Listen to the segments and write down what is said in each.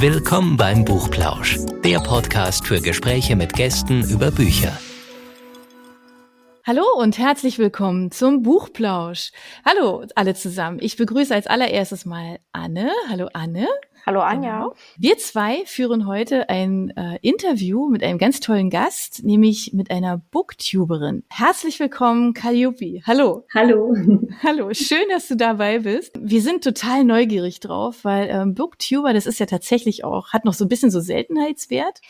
Willkommen beim Buchplausch, der Podcast für Gespräche mit Gästen über Bücher. Hallo und herzlich willkommen zum Buchplausch. Hallo alle zusammen. Ich begrüße als allererstes mal Anne. Hallo Anne. Hallo Anja. Genau. Wir zwei führen heute ein äh, Interview mit einem ganz tollen Gast, nämlich mit einer Booktuberin. Herzlich willkommen, Calliope. Hallo. Hallo. Hallo, schön, dass du dabei bist. Wir sind total neugierig drauf, weil ähm, Booktuber, das ist ja tatsächlich auch, hat noch so ein bisschen so Seltenheitswert.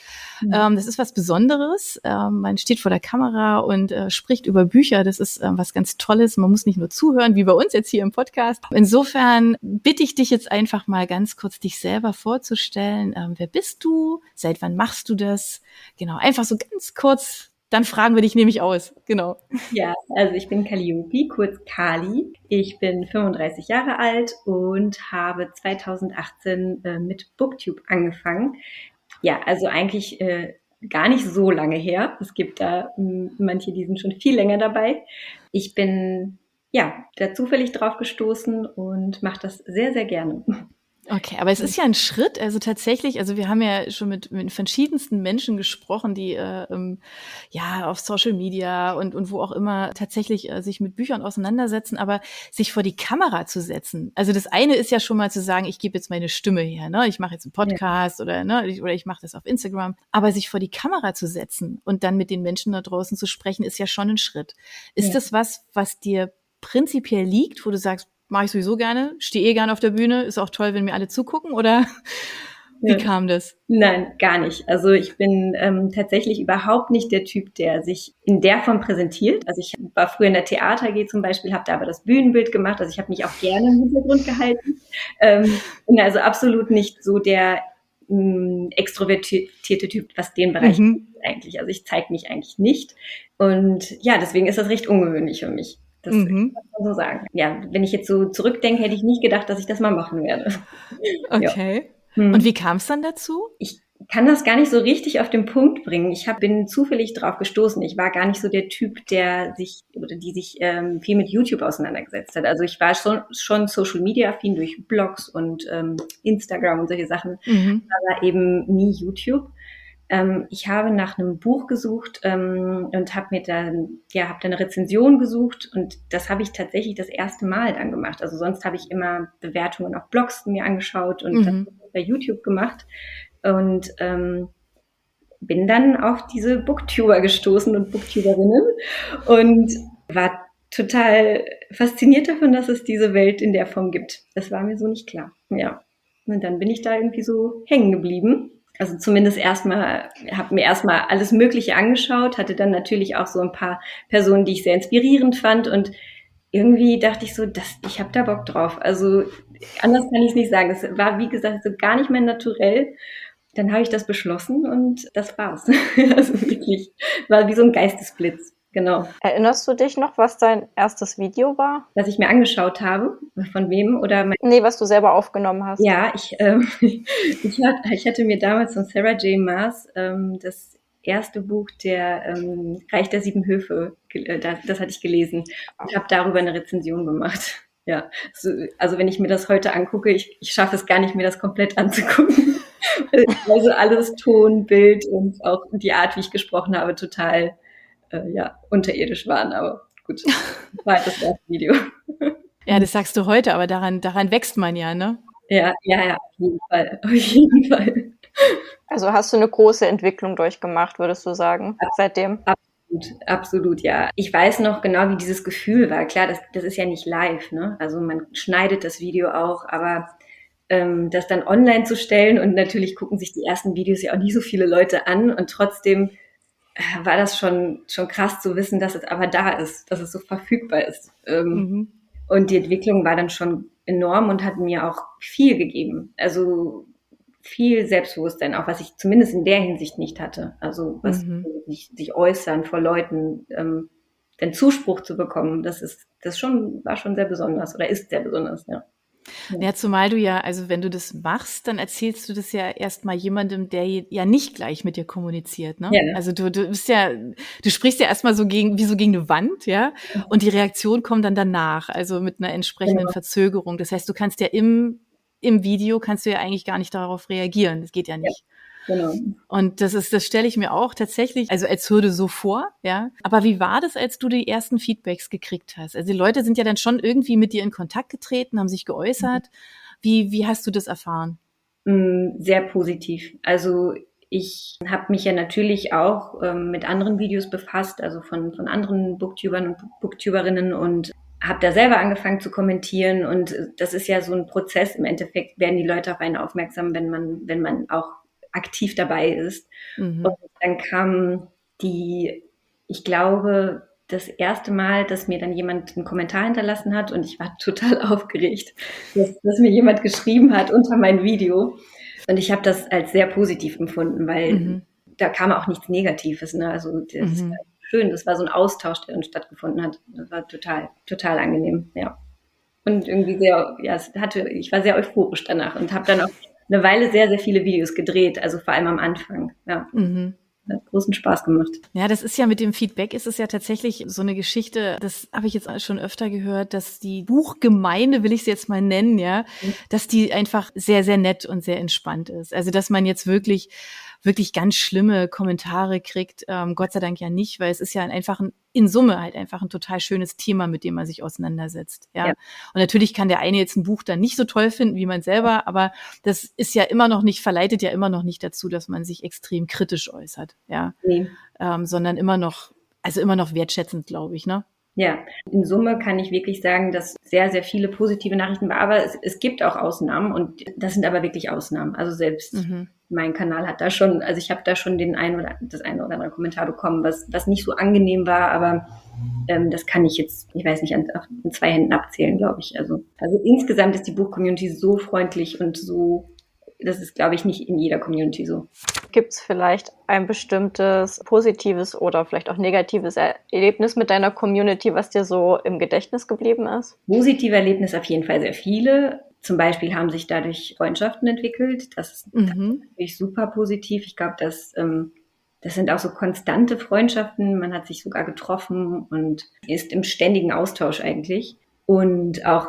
Mhm. Ähm, das ist was Besonderes. Ähm, man steht vor der Kamera und äh, spricht über Bücher. Das ist ähm, was ganz Tolles. Man muss nicht nur zuhören, wie bei uns jetzt hier im Podcast. Insofern bitte ich dich jetzt einfach mal ganz kurz, dich selber vorzustellen. Ähm, wer bist du? Seit wann machst du das? Genau, einfach so ganz kurz. Dann fragen wir dich nämlich aus. Genau. Ja, also ich bin Calliope, kurz Kali. Ich bin 35 Jahre alt und habe 2018 äh, mit Booktube angefangen. Ja, also eigentlich äh, gar nicht so lange her. Es gibt da manche, die sind schon viel länger dabei. Ich bin ja da zufällig drauf gestoßen und mache das sehr, sehr gerne. Okay, aber es ist ja ein Schritt, also tatsächlich, also wir haben ja schon mit, mit verschiedensten Menschen gesprochen, die äh, ähm, ja auf Social Media und, und wo auch immer tatsächlich äh, sich mit Büchern auseinandersetzen, aber sich vor die Kamera zu setzen. Also das eine ist ja schon mal zu sagen, ich gebe jetzt meine Stimme her, ne? Ich mache jetzt einen Podcast ja. oder ne, oder ich mache das auf Instagram, aber sich vor die Kamera zu setzen und dann mit den Menschen da draußen zu sprechen, ist ja schon ein Schritt. Ist ja. das was, was dir prinzipiell liegt, wo du sagst, mache ich sowieso gerne, stehe eh gerne auf der Bühne, ist auch toll, wenn mir alle zugucken oder wie kam das? Nein, gar nicht. Also ich bin ähm, tatsächlich überhaupt nicht der Typ, der sich in der Form präsentiert. Also ich war früher in der Theater AG zum Beispiel, habe da aber das Bühnenbild gemacht. Also ich habe mich auch gerne im Hintergrund gehalten. Ähm, bin also absolut nicht so der ähm, extrovertierte Typ, was den Bereich mhm. eigentlich. Also ich zeige mich eigentlich nicht. Und ja, deswegen ist das recht ungewöhnlich für mich. Das mhm. kann man so sagen. Ja, wenn ich jetzt so zurückdenke, hätte ich nicht gedacht, dass ich das mal machen werde. Okay. Ja. Hm. Und wie kam es dann dazu? Ich kann das gar nicht so richtig auf den Punkt bringen. Ich hab, bin zufällig drauf gestoßen. Ich war gar nicht so der Typ, der sich oder die sich ähm, viel mit YouTube auseinandergesetzt hat. Also ich war schon, schon Social Media affin durch Blogs und ähm, Instagram und solche Sachen, mhm. aber eben nie YouTube. Ähm, ich habe nach einem Buch gesucht ähm, und habe mir dann, ja, habe dann eine Rezension gesucht und das habe ich tatsächlich das erste Mal dann gemacht. Also sonst habe ich immer Bewertungen auf Blogs mir angeschaut und mhm. bei YouTube gemacht und ähm, bin dann auf diese Booktuber gestoßen und Booktuberinnen und war total fasziniert davon, dass es diese Welt in der Form gibt. Das war mir so nicht klar. Ja. Und dann bin ich da irgendwie so hängen geblieben also zumindest erstmal, habe mir erstmal alles Mögliche angeschaut, hatte dann natürlich auch so ein paar Personen, die ich sehr inspirierend fand und irgendwie dachte ich so, das, ich habe da Bock drauf. Also anders kann ich es nicht sagen. Es war, wie gesagt, so gar nicht mehr naturell. Dann habe ich das beschlossen und das war's. also wirklich, war wie so ein Geistesblitz. Genau. Erinnerst du dich noch, was dein erstes Video war? Was ich mir angeschaut habe? Von wem? Oder mein nee, was du selber aufgenommen hast. Ja, ich, ähm, ich, hatte, ich hatte mir damals von Sarah J. Maas ähm, das erste Buch der ähm, Reich der Sieben Höfe, äh, das, das hatte ich gelesen und habe darüber eine Rezension gemacht. Ja, also, also wenn ich mir das heute angucke, ich, ich schaffe es gar nicht, mir das komplett anzugucken. also alles Ton, Bild und auch die Art, wie ich gesprochen habe, total äh, ja, unterirdisch waren, aber gut, war halt das erste Video. Ja, das sagst du heute, aber daran, daran wächst man ja, ne? Ja, ja, ja, auf jeden Fall, auf jeden Fall. Also hast du eine große Entwicklung durchgemacht, würdest du sagen, Ab, seitdem? Absolut, absolut, ja. Ich weiß noch genau, wie dieses Gefühl war. Klar, das, das ist ja nicht live, ne? Also man schneidet das Video auch, aber ähm, das dann online zu stellen und natürlich gucken sich die ersten Videos ja auch nie so viele Leute an und trotzdem war das schon, schon krass zu wissen, dass es aber da ist, dass es so verfügbar ist. Ähm, mhm. Und die Entwicklung war dann schon enorm und hat mir auch viel gegeben. Also viel Selbstbewusstsein, auch was ich zumindest in der Hinsicht nicht hatte. Also was mhm. sich, sich äußern vor Leuten, ähm, den Zuspruch zu bekommen, das ist, das schon, war schon sehr besonders oder ist sehr besonders, ja. Ja, zumal du ja, also wenn du das machst, dann erzählst du das ja erstmal jemandem, der ja nicht gleich mit dir kommuniziert. Ne? Ja. Also du, du bist ja, du sprichst ja erstmal so gegen, wie so gegen eine Wand, ja, und die Reaktion kommt dann danach, also mit einer entsprechenden genau. Verzögerung. Das heißt, du kannst ja im im Video kannst du ja eigentlich gar nicht darauf reagieren. Das geht ja nicht. Ja, genau. Und das ist, das stelle ich mir auch tatsächlich, also als Hürde so vor, ja. Aber wie war das, als du die ersten Feedbacks gekriegt hast? Also die Leute sind ja dann schon irgendwie mit dir in Kontakt getreten, haben sich geäußert. Mhm. Wie, wie hast du das erfahren? Mm, sehr positiv. Also ich habe mich ja natürlich auch ähm, mit anderen Videos befasst, also von, von anderen Booktubern und Booktuberinnen und habe da selber angefangen zu kommentieren und das ist ja so ein Prozess. Im Endeffekt werden die Leute auf einen aufmerksam, wenn man, wenn man auch aktiv dabei ist. Mhm. Und dann kam die, ich glaube, das erste Mal, dass mir dann jemand einen Kommentar hinterlassen hat und ich war total aufgeregt, dass, dass mir jemand geschrieben hat unter mein Video. Und ich habe das als sehr positiv empfunden, weil mhm. da kam auch nichts Negatives. Ne? Also das mhm. war schön, das war so ein Austausch, der dann stattgefunden hat. Das war total, total angenehm, ja. Und irgendwie sehr, ja, hatte, ich war sehr euphorisch danach und habe dann auch eine Weile sehr, sehr viele Videos gedreht, also vor allem am Anfang, ja. Mhm hat großen Spaß gemacht. Ja, das ist ja mit dem Feedback ist es ja tatsächlich so eine Geschichte, das habe ich jetzt schon öfter gehört, dass die Buchgemeinde, will ich es jetzt mal nennen, ja, mhm. dass die einfach sehr, sehr nett und sehr entspannt ist. Also, dass man jetzt wirklich wirklich ganz schlimme Kommentare kriegt. Ähm, Gott sei Dank ja nicht, weil es ist ja einfach ein, in Summe halt einfach ein total schönes Thema, mit dem man sich auseinandersetzt. Ja? ja. Und natürlich kann der eine jetzt ein Buch dann nicht so toll finden wie man selber, aber das ist ja immer noch nicht, verleitet ja immer noch nicht dazu, dass man sich extrem kritisch äußert. Ja. Nee. Ähm, sondern immer noch, also immer noch wertschätzend, glaube ich, ne? Ja, in Summe kann ich wirklich sagen, dass sehr, sehr viele positive Nachrichten war, aber es, es gibt auch Ausnahmen und das sind aber wirklich Ausnahmen. Also selbst mhm. mein Kanal hat da schon, also ich habe da schon den einen oder das eine oder andere Kommentar bekommen, was, was nicht so angenehm war, aber ähm, das kann ich jetzt, ich weiß nicht, an, an zwei Händen abzählen, glaube ich. Also, also insgesamt ist die Buchcommunity so freundlich und so das ist, glaube ich, nicht in jeder Community so. Gibt es vielleicht ein bestimmtes positives oder vielleicht auch negatives Erlebnis mit deiner Community, was dir so im Gedächtnis geblieben ist? Positive Erlebnisse auf jeden Fall sehr viele. Zum Beispiel haben sich dadurch Freundschaften entwickelt. Das ist mhm. natürlich super positiv. Ich glaube, dass ähm, das sind auch so konstante Freundschaften. Man hat sich sogar getroffen und ist im ständigen Austausch eigentlich. Und auch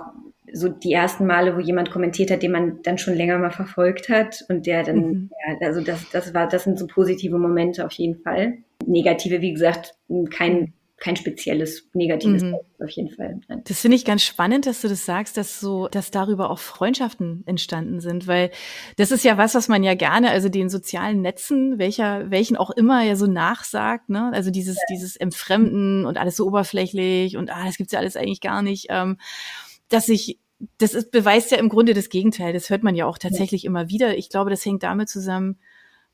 so die ersten Male, wo jemand kommentiert hat, den man dann schon länger mal verfolgt hat und der dann, mhm. ja, also das, das war, das sind so positive Momente auf jeden Fall. Negative, wie gesagt, kein, kein spezielles negatives mhm. auf jeden Fall. Das finde ich ganz spannend, dass du das sagst, dass so, dass darüber auch Freundschaften entstanden sind, weil das ist ja was, was man ja gerne, also den sozialen Netzen, welcher, welchen auch immer ja so nachsagt, ne? Also dieses, ja. dieses Entfremden und alles so oberflächlich und ah, das gibt's ja alles eigentlich gar nicht. Ähm, dass ich das ist, beweist ja im Grunde das Gegenteil. Das hört man ja auch tatsächlich ja. immer wieder. Ich glaube, das hängt damit zusammen,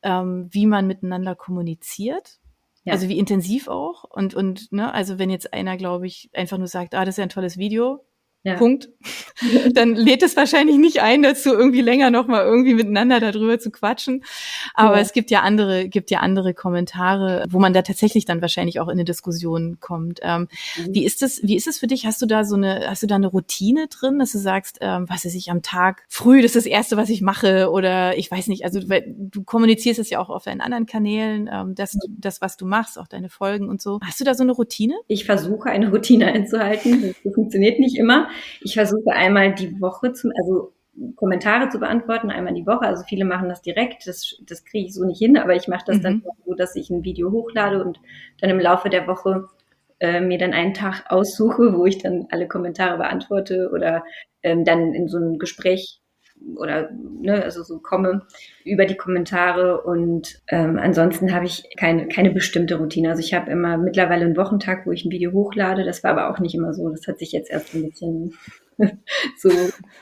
ähm, wie man miteinander kommuniziert. Ja. Also wie intensiv auch. Und, und, ne, also wenn jetzt einer, glaube ich, einfach nur sagt, ah, das ist ja ein tolles Video, ja. Punkt. Dann lädt es wahrscheinlich nicht ein, dazu irgendwie länger noch mal irgendwie miteinander darüber zu quatschen. Aber ja. es gibt ja andere, gibt ja andere Kommentare, wo man da tatsächlich dann wahrscheinlich auch in eine Diskussion kommt. Ähm, mhm. Wie ist es, wie ist es für dich? Hast du da so eine, hast du da eine Routine drin, dass du sagst, ähm, was weiß ich, am Tag früh, das ist das erste, was ich mache oder ich weiß nicht, also weil du kommunizierst es ja auch auf deinen anderen Kanälen, ähm, das, mhm. das, was du machst, auch deine Folgen und so. Hast du da so eine Routine? Ich versuche eine Routine einzuhalten. Das funktioniert nicht immer. Ich versuche einmal die Woche zu, also Kommentare zu beantworten, einmal die Woche. Also viele machen das direkt, das, das kriege ich so nicht hin, aber ich mache das mhm. dann so, dass ich ein Video hochlade und dann im Laufe der Woche äh, mir dann einen Tag aussuche, wo ich dann alle Kommentare beantworte oder ähm, dann in so ein Gespräch oder ne, also so komme über die Kommentare und ähm, ansonsten habe ich keine, keine bestimmte Routine. Also ich habe immer mittlerweile einen Wochentag, wo ich ein Video hochlade. Das war aber auch nicht immer so. Das hat sich jetzt erst ein bisschen so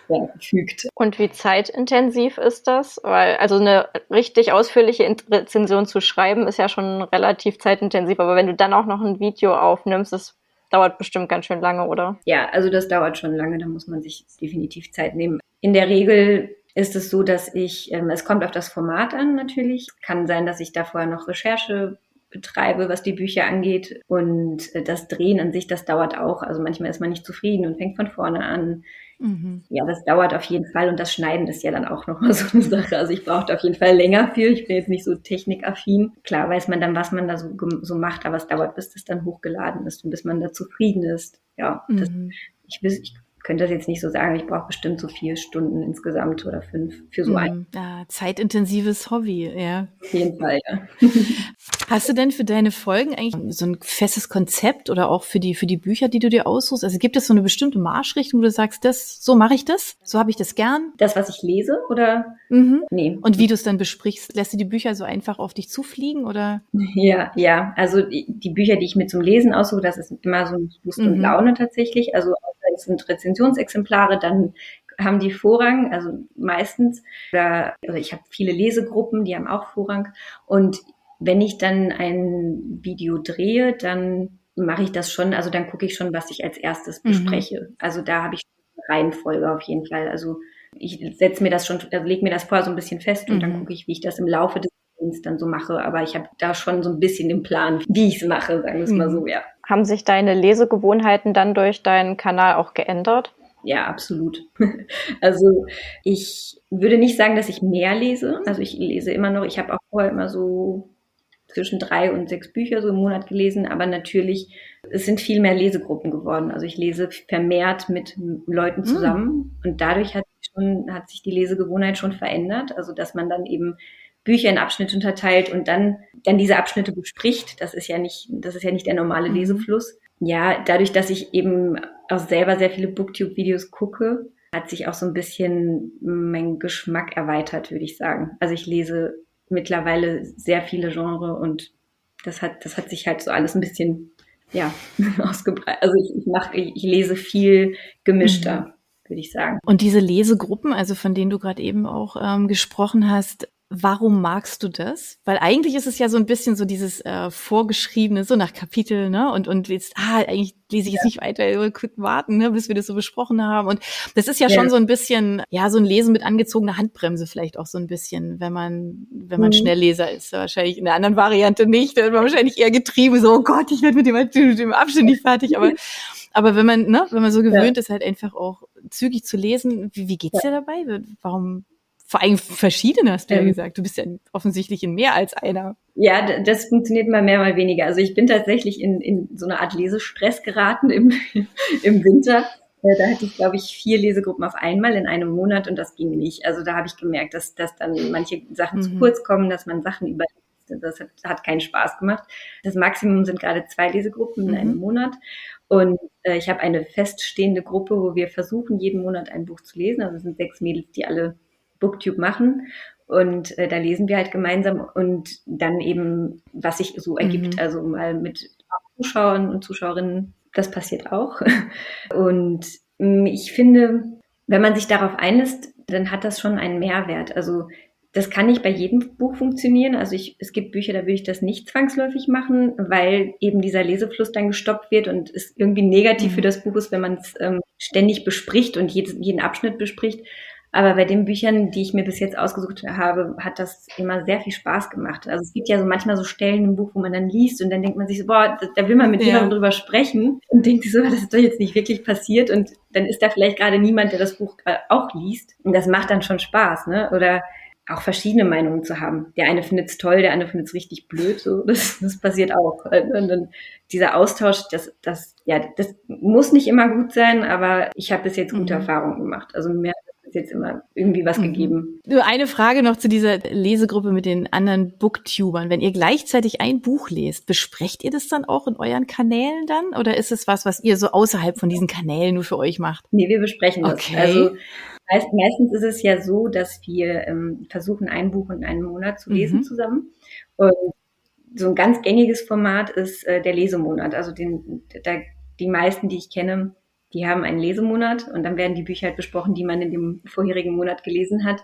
ja, gefügt. Und wie zeitintensiv ist das? Weil also eine richtig ausführliche Rezension zu schreiben ist ja schon relativ zeitintensiv, aber wenn du dann auch noch ein Video aufnimmst, das dauert bestimmt ganz schön lange, oder? Ja, also das dauert schon lange, da muss man sich definitiv Zeit nehmen. In der Regel ist es so, dass ich, ähm, es kommt auf das Format an natürlich. Kann sein, dass ich da vorher noch Recherche betreibe, was die Bücher angeht. Und äh, das Drehen an sich, das dauert auch. Also manchmal ist man nicht zufrieden und fängt von vorne an. Mhm. Ja, das dauert auf jeden Fall. Und das Schneiden ist ja dann auch nochmal so eine Sache. Also ich brauchte auf jeden Fall länger für. Ich bin jetzt nicht so technikaffin. Klar weiß man dann, was man da so, so macht, aber es dauert, bis das dann hochgeladen ist und bis man da zufrieden ist. Ja, das, mhm. ich, ich könnte das jetzt nicht so sagen, ich brauche bestimmt so vier Stunden insgesamt oder fünf für so ein. Ja, zeitintensives Hobby, ja. Auf jeden Fall, ja. Hast du denn für deine Folgen eigentlich so ein festes Konzept oder auch für die, für die Bücher, die du dir aussuchst? Also gibt es so eine bestimmte Marschrichtung, wo du sagst, das, so mache ich das, so habe ich das gern? Das, was ich lese oder? Mhm. Nee. Und wie du es dann besprichst, lässt du die Bücher so einfach auf dich zufliegen oder? Ja, ja. Also die, die Bücher, die ich mir zum Lesen aussuche, das ist immer so Lust und Mhm. Laune tatsächlich. Also es sind Rezensionsexemplare, dann haben die Vorrang, also meistens. Oder, also ich habe viele Lesegruppen, die haben auch Vorrang. Und wenn ich dann ein Video drehe, dann mache ich das schon, also dann gucke ich schon, was ich als erstes Mhm. bespreche. Also da habe ich Reihenfolge auf jeden Fall. Also ich setze mir das schon, also lege mir das vorher so ein bisschen fest und dann Mhm. gucke ich, wie ich das im Laufe des Lebens dann so mache. Aber ich habe da schon so ein bisschen den Plan, wie ich es mache, sagen wir es mal Mhm. so, ja. Haben sich deine Lesegewohnheiten dann durch deinen Kanal auch geändert? Ja, absolut. Also ich würde nicht sagen, dass ich mehr lese. Also ich lese immer noch, ich habe auch vorher immer so zwischen drei und sechs Bücher so im Monat gelesen, aber natürlich, es sind viel mehr Lesegruppen geworden. Also ich lese vermehrt mit Leuten Mm. zusammen und dadurch hat sich, schon, hat sich die Lesegewohnheit schon verändert. Also dass man dann eben Bücher in Abschnitte unterteilt und dann, dann diese Abschnitte bespricht. Das ist ja nicht, das ist ja nicht der normale Mhm. Lesefluss. Ja, dadurch, dass ich eben auch selber sehr viele Booktube-Videos gucke, hat sich auch so ein bisschen mein Geschmack erweitert, würde ich sagen. Also ich lese mittlerweile sehr viele Genres und das hat, das hat sich halt so alles ein bisschen, ja, ausgebreitet. Also ich, ich mache, ich, ich lese viel gemischter, würde ich sagen. Und diese Lesegruppen, also von denen du gerade eben auch ähm, gesprochen hast, warum magst du das? Weil eigentlich ist es ja so ein bisschen so dieses äh, vorgeschriebene, so nach Kapitel, ne? Und und jetzt, ah, eigentlich lese ich jetzt nicht weiter, kurz warten, ne, bis wir das so besprochen haben. Und das ist ja, Ja. schon so ein bisschen, ja, so ein Lesen mit angezogener Handbremse vielleicht auch so ein bisschen, wenn man, wenn man Mhm. Schnellleser ist. Wahrscheinlich in der anderen Variante nicht. Da wird man wahrscheinlich eher getrieben, so, oh Gott, ich werde mit dem, mit dem Abschnitt nicht fertig. Aber aber wenn man, ne, wenn man so gewöhnt ist, halt einfach auch zügig zu lesen, wie, wie geht's dir dabei? Warum? Vor allem verschiedene hast du ja Ähm. gesagt. Du bist ja offensichtlich in mehr als einer. Ja, das funktioniert mal mehr, mal weniger. Also ich bin tatsächlich in, in so eine Art Lesestress geraten im, im Winter. Äh, Da hatte ich, glaube ich, vier Lesegruppen auf einmal in einem Monat und das ging nicht. Also da habe ich gemerkt, dass, dass dann manche Sachen zu Mhm. kurz kommen, dass man Sachen überliest. Das hat, hat keinen Spaß gemacht. Das Maximum sind gerade zwei Lesegruppen in Mhm. einem Monat. Und äh, ich habe eine feststehende Gruppe, wo wir versuchen, jeden Monat ein Buch zu lesen. Also es sind sechs Mädels, die alle Booktube machen. Und äh, da lesen wir halt gemeinsam und dann eben, was sich so ergibt, Mhm. also mal mit Zuschauern und Zuschauerinnen, das passiert auch. Und mh, ich finde, wenn man sich darauf einlässt, dann hat das schon einen Mehrwert. Also das kann nicht bei jedem Buch funktionieren. Also ich, es gibt Bücher, da würde ich das nicht zwangsläufig machen, weil eben dieser Lesefluss dann gestoppt wird und es irgendwie negativ Mhm. für das Buch ist, wenn man es ähm, ständig bespricht und jedes, jeden Abschnitt bespricht. Aber bei den Büchern, die ich mir bis jetzt ausgesucht habe, hat das immer sehr viel Spaß gemacht. Also es gibt ja so manchmal so Stellen im Buch, wo man dann liest und dann denkt man sich so, boah, da, will man mit Ja. jemandem drüber sprechen und denkt sich so, das ist doch jetzt nicht wirklich passiert und dann ist da vielleicht gerade niemand, der das Buch äh, auch liest. Und das macht dann schon Spaß, ne? Oder auch verschiedene Meinungen zu haben. Der eine findet es toll, der andere findet es richtig blöd. So, das, das passiert auch. Und dann dieser Austausch, das, das, ja, das muss nicht immer gut sein, aber ich habe bis jetzt gute Mhm. Erfahrungen gemacht. Also mir jetzt immer irgendwie was Mhm. gegeben. Nur eine Frage noch zu dieser Lesegruppe mit den anderen Booktubern. Wenn ihr gleichzeitig ein Buch lest, besprecht ihr das dann auch in euren Kanälen dann? Oder ist es was, was ihr so außerhalb von diesen Kanälen nur für euch macht? Nee, wir besprechen das. Okay. Also meist, meistens ist es ja so, dass wir ähm, versuchen, ein Buch in einem Monat zu lesen Mhm. zusammen. Und so ein ganz gängiges Format ist äh, der Lesemonat. Also den, da, die meisten, die ich kenne, die haben einen Lesemonat und dann werden die Bücher halt besprochen, die man in dem vorherigen Monat gelesen hat.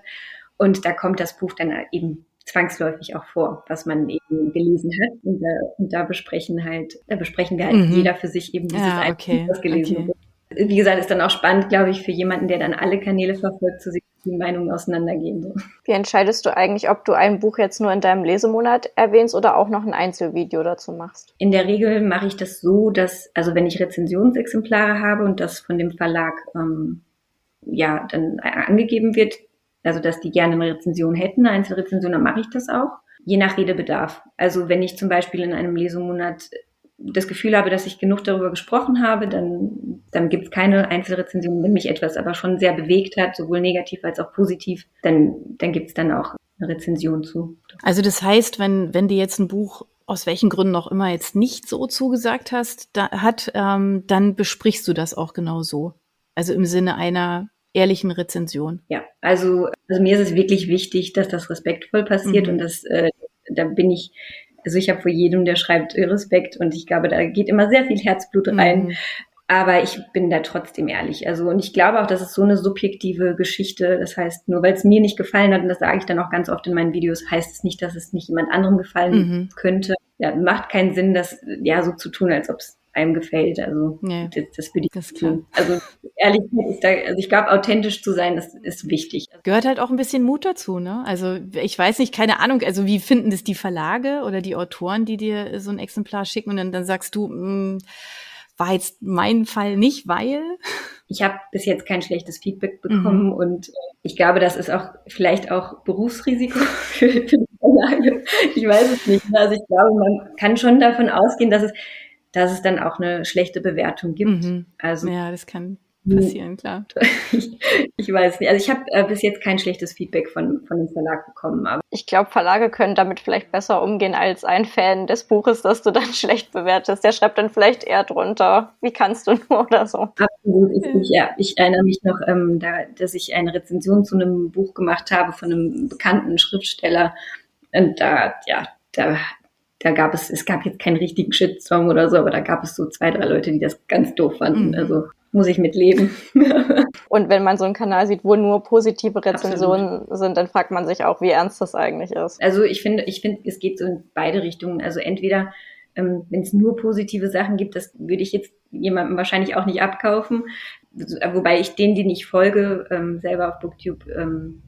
Und da kommt das Buch dann eben zwangsläufig auch vor, was man eben gelesen hat. Und da, und da besprechen halt, da besprechen wir halt Mhm. jeder für sich eben dieses Ja, eine okay, Buch, das gelesen okay. wurde. Wie gesagt, ist dann auch spannend, glaube ich, für jemanden, der dann alle Kanäle verfolgt, zu sehen, die Meinungen auseinandergehen. So. Wie entscheidest du eigentlich, ob du ein Buch jetzt nur in deinem Lesemonat erwähnst oder auch noch ein Einzelvideo dazu machst? In der Regel mache ich das so, dass, also wenn ich Rezensionsexemplare habe und das von dem Verlag ähm, ja dann angegeben wird, also dass die gerne eine Rezension hätten, eine Einzelrezension, dann mache ich das auch. Je nach Redebedarf. Also wenn ich zum Beispiel in einem Lesemonat das Gefühl habe, dass ich genug darüber gesprochen habe, dann, dann gibt es keine Einzelrezension. Wenn mich etwas aber schon sehr bewegt hat, sowohl negativ als auch positiv, dann, dann gibt es dann auch eine Rezension zu. Also das heißt, wenn, wenn dir jetzt ein Buch aus welchen Gründen auch immer jetzt nicht so zugesagt hast, da, hat, ähm, dann besprichst du das auch genau so. Also im Sinne einer ehrlichen Rezension. Ja, also, also mir ist es wirklich wichtig, dass das respektvoll passiert mhm. und das, äh, da bin ich, also ich habe vor jedem, der schreibt, Respekt und ich glaube, da geht immer sehr viel Herzblut rein. Mhm. Aber ich bin da trotzdem ehrlich. Also, und ich glaube auch, das ist so eine subjektive Geschichte. Das heißt, nur weil es mir nicht gefallen hat, und das sage ich dann auch ganz oft in meinen Videos, heißt es nicht, dass es nicht jemand anderem gefallen mhm. könnte. Ja, macht keinen Sinn, das ja so zu tun, als ob es einem gefällt. Also ja, das, das würde ich das tun. Also ehrlich da, also ich glaube, authentisch zu sein, das ist wichtig. Gehört halt auch ein bisschen Mut dazu, ne? Also ich weiß nicht, keine Ahnung, also wie finden das die Verlage oder die Autoren, die dir so ein Exemplar schicken und dann, dann sagst du, mh, mm, war jetzt mein Fall nicht, weil ich habe bis jetzt kein schlechtes Feedback bekommen mhm. und äh, ich glaube, das ist auch vielleicht auch Berufsrisiko für, für die Verlage. Ich weiß es nicht. Also ich glaube, man kann schon davon ausgehen, dass es dass es dann auch eine schlechte Bewertung gibt. Mhm. Also ja, das kann passieren, klar. ich, ich weiß nicht. Also ich habe äh, bis jetzt kein schlechtes Feedback von, von dem Verlag bekommen. Aber ich glaube, Verlage können damit vielleicht besser umgehen als ein Fan des Buches, das du dann schlecht bewertest. Der schreibt dann vielleicht eher drunter, wie kannst du nur oder so. Absolut. Ich, ich, ja, ich erinnere mich noch, ähm, da, dass ich eine Rezension zu einem Buch gemacht habe von einem bekannten Schriftsteller. Und da, ja, da da gab es, es gab jetzt keinen richtigen Shitstorm oder so, aber da gab es so zwei, drei Leute, die das ganz doof fanden. Mhm. Also muss ich mit leben. Und wenn man so einen Kanal sieht, wo nur positive Rezensionen Absolut. sind, dann fragt man sich auch, wie ernst das eigentlich ist. Also ich finde, ich finde, es geht so in beide Richtungen. Also entweder, ähm, wenn es nur positive Sachen gibt, das würde ich jetzt jemandem wahrscheinlich auch nicht abkaufen. Wobei ich denen, die ich folge, ähm, selber auf Booktube ähm,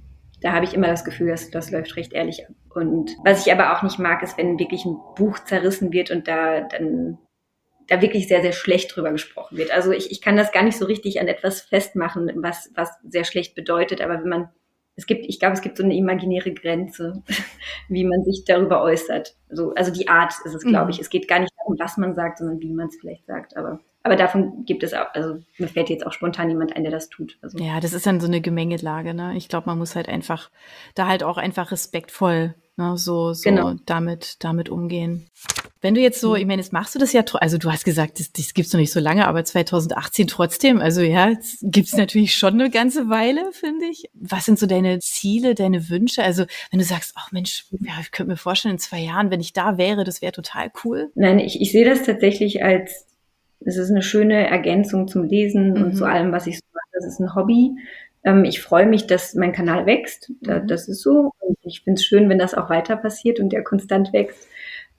da habe ich immer das Gefühl, dass das läuft recht ehrlich ab. Und was ich aber auch nicht mag, ist, wenn wirklich ein Buch zerrissen wird und da dann da wirklich sehr, sehr schlecht drüber gesprochen wird. Also ich, ich kann das gar nicht so richtig an etwas festmachen, was, was sehr schlecht bedeutet, aber wenn man, es gibt, ich glaube, es gibt so eine imaginäre Grenze, wie man sich darüber äußert. Also, also die Art ist es, glaube mhm. ich. Es geht gar nicht darum, was man sagt, sondern wie man es vielleicht sagt. Aber aber davon gibt es auch, also mir fällt jetzt auch spontan jemand ein, der das tut. Also. Ja, das ist dann so eine Gemengelage, ne? Ich glaube, man muss halt einfach, da halt auch einfach respektvoll, ne, so, so genau. damit, damit umgehen. Wenn du jetzt so, ich meine, jetzt machst du das ja, also du hast gesagt, das, das gibt's noch nicht so lange, aber 2018 trotzdem, also ja, gibt's natürlich schon eine ganze Weile, finde ich. Was sind so deine Ziele, deine Wünsche? Also wenn du sagst, ach Mensch, ja, ich könnte mir vorstellen, in zwei Jahren, wenn ich da wäre, das wäre total cool. Nein, ich, ich sehe das tatsächlich als es ist eine schöne Ergänzung zum Lesen mhm. und zu allem, was ich so mache. Das ist ein Hobby. Ähm, ich freue mich, dass mein Kanal wächst. Mhm. das ist so. Und ich finde es schön, wenn das auch weiter passiert und der konstant wächst.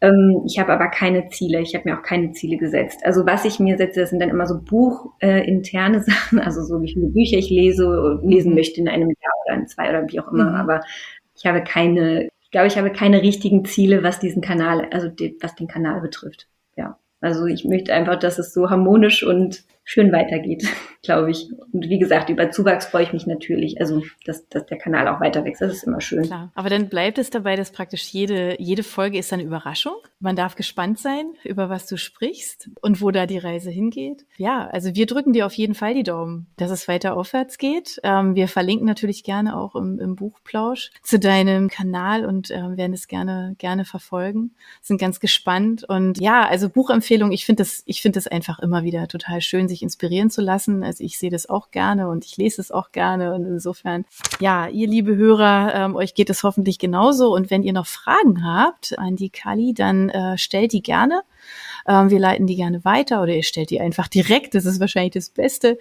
Ähm, ich habe aber keine Ziele. Ich habe mir auch keine Ziele gesetzt. Also was ich mir setze, das sind dann immer so buchinterne äh, Sachen, also so wie viele Bücher ich lese, lesen mhm. möchte in einem Jahr oder in zwei oder wie auch immer. Mhm. Aber ich habe keine, ich glaube, ich habe keine richtigen Ziele, was diesen Kanal, also die, was den Kanal betrifft. Also ich möchte einfach, dass es so harmonisch und schön weitergeht, glaube ich. Und wie gesagt, über Zuwachs freue ich mich natürlich. Also, dass, dass der Kanal auch weiter wächst, das ist immer schön. Klar. Aber dann bleibt es dabei, dass praktisch jede, jede Folge ist eine Überraschung. Man darf gespannt sein, über was du sprichst und wo da die Reise hingeht. Ja, also wir drücken dir auf jeden Fall die Daumen, dass es weiter aufwärts geht. Ähm, wir verlinken natürlich gerne auch im, im Buchplausch zu deinem Kanal und äh, werden es gerne, gerne verfolgen. Sind ganz gespannt. Und ja, also Buchempfehlung, ich finde das, ich finde das einfach immer wieder total schön, sich inspirieren zu lassen. Also ich sehe das auch gerne und ich lese es auch gerne. Und insofern, ja, ihr liebe Hörer, ähm, euch geht es hoffentlich genauso. Und wenn ihr noch Fragen habt an die Kali, dann äh, stellt die gerne. Ähm, wir leiten die gerne weiter oder ihr stellt die einfach direkt. Das ist wahrscheinlich das Beste.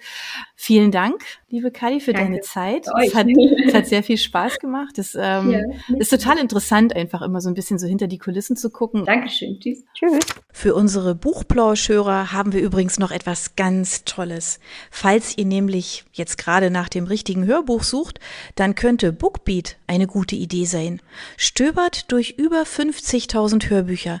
Vielen Dank, liebe Kali, für Danke. deine Zeit. Es hat, es hat, sehr viel Spaß gemacht. Es ähm, ja, ist total interessant, einfach immer so ein bisschen so hinter die Kulissen zu gucken. Dankeschön. Tschüss. Tschüss. Für unsere Buchplauschhörer haben wir übrigens noch etwas ganz Tolles. Falls ihr nämlich jetzt gerade nach dem richtigen Hörbuch sucht, dann könnte Bookbeat eine gute Idee sein. Stöbert durch über 50.000 Hörbücher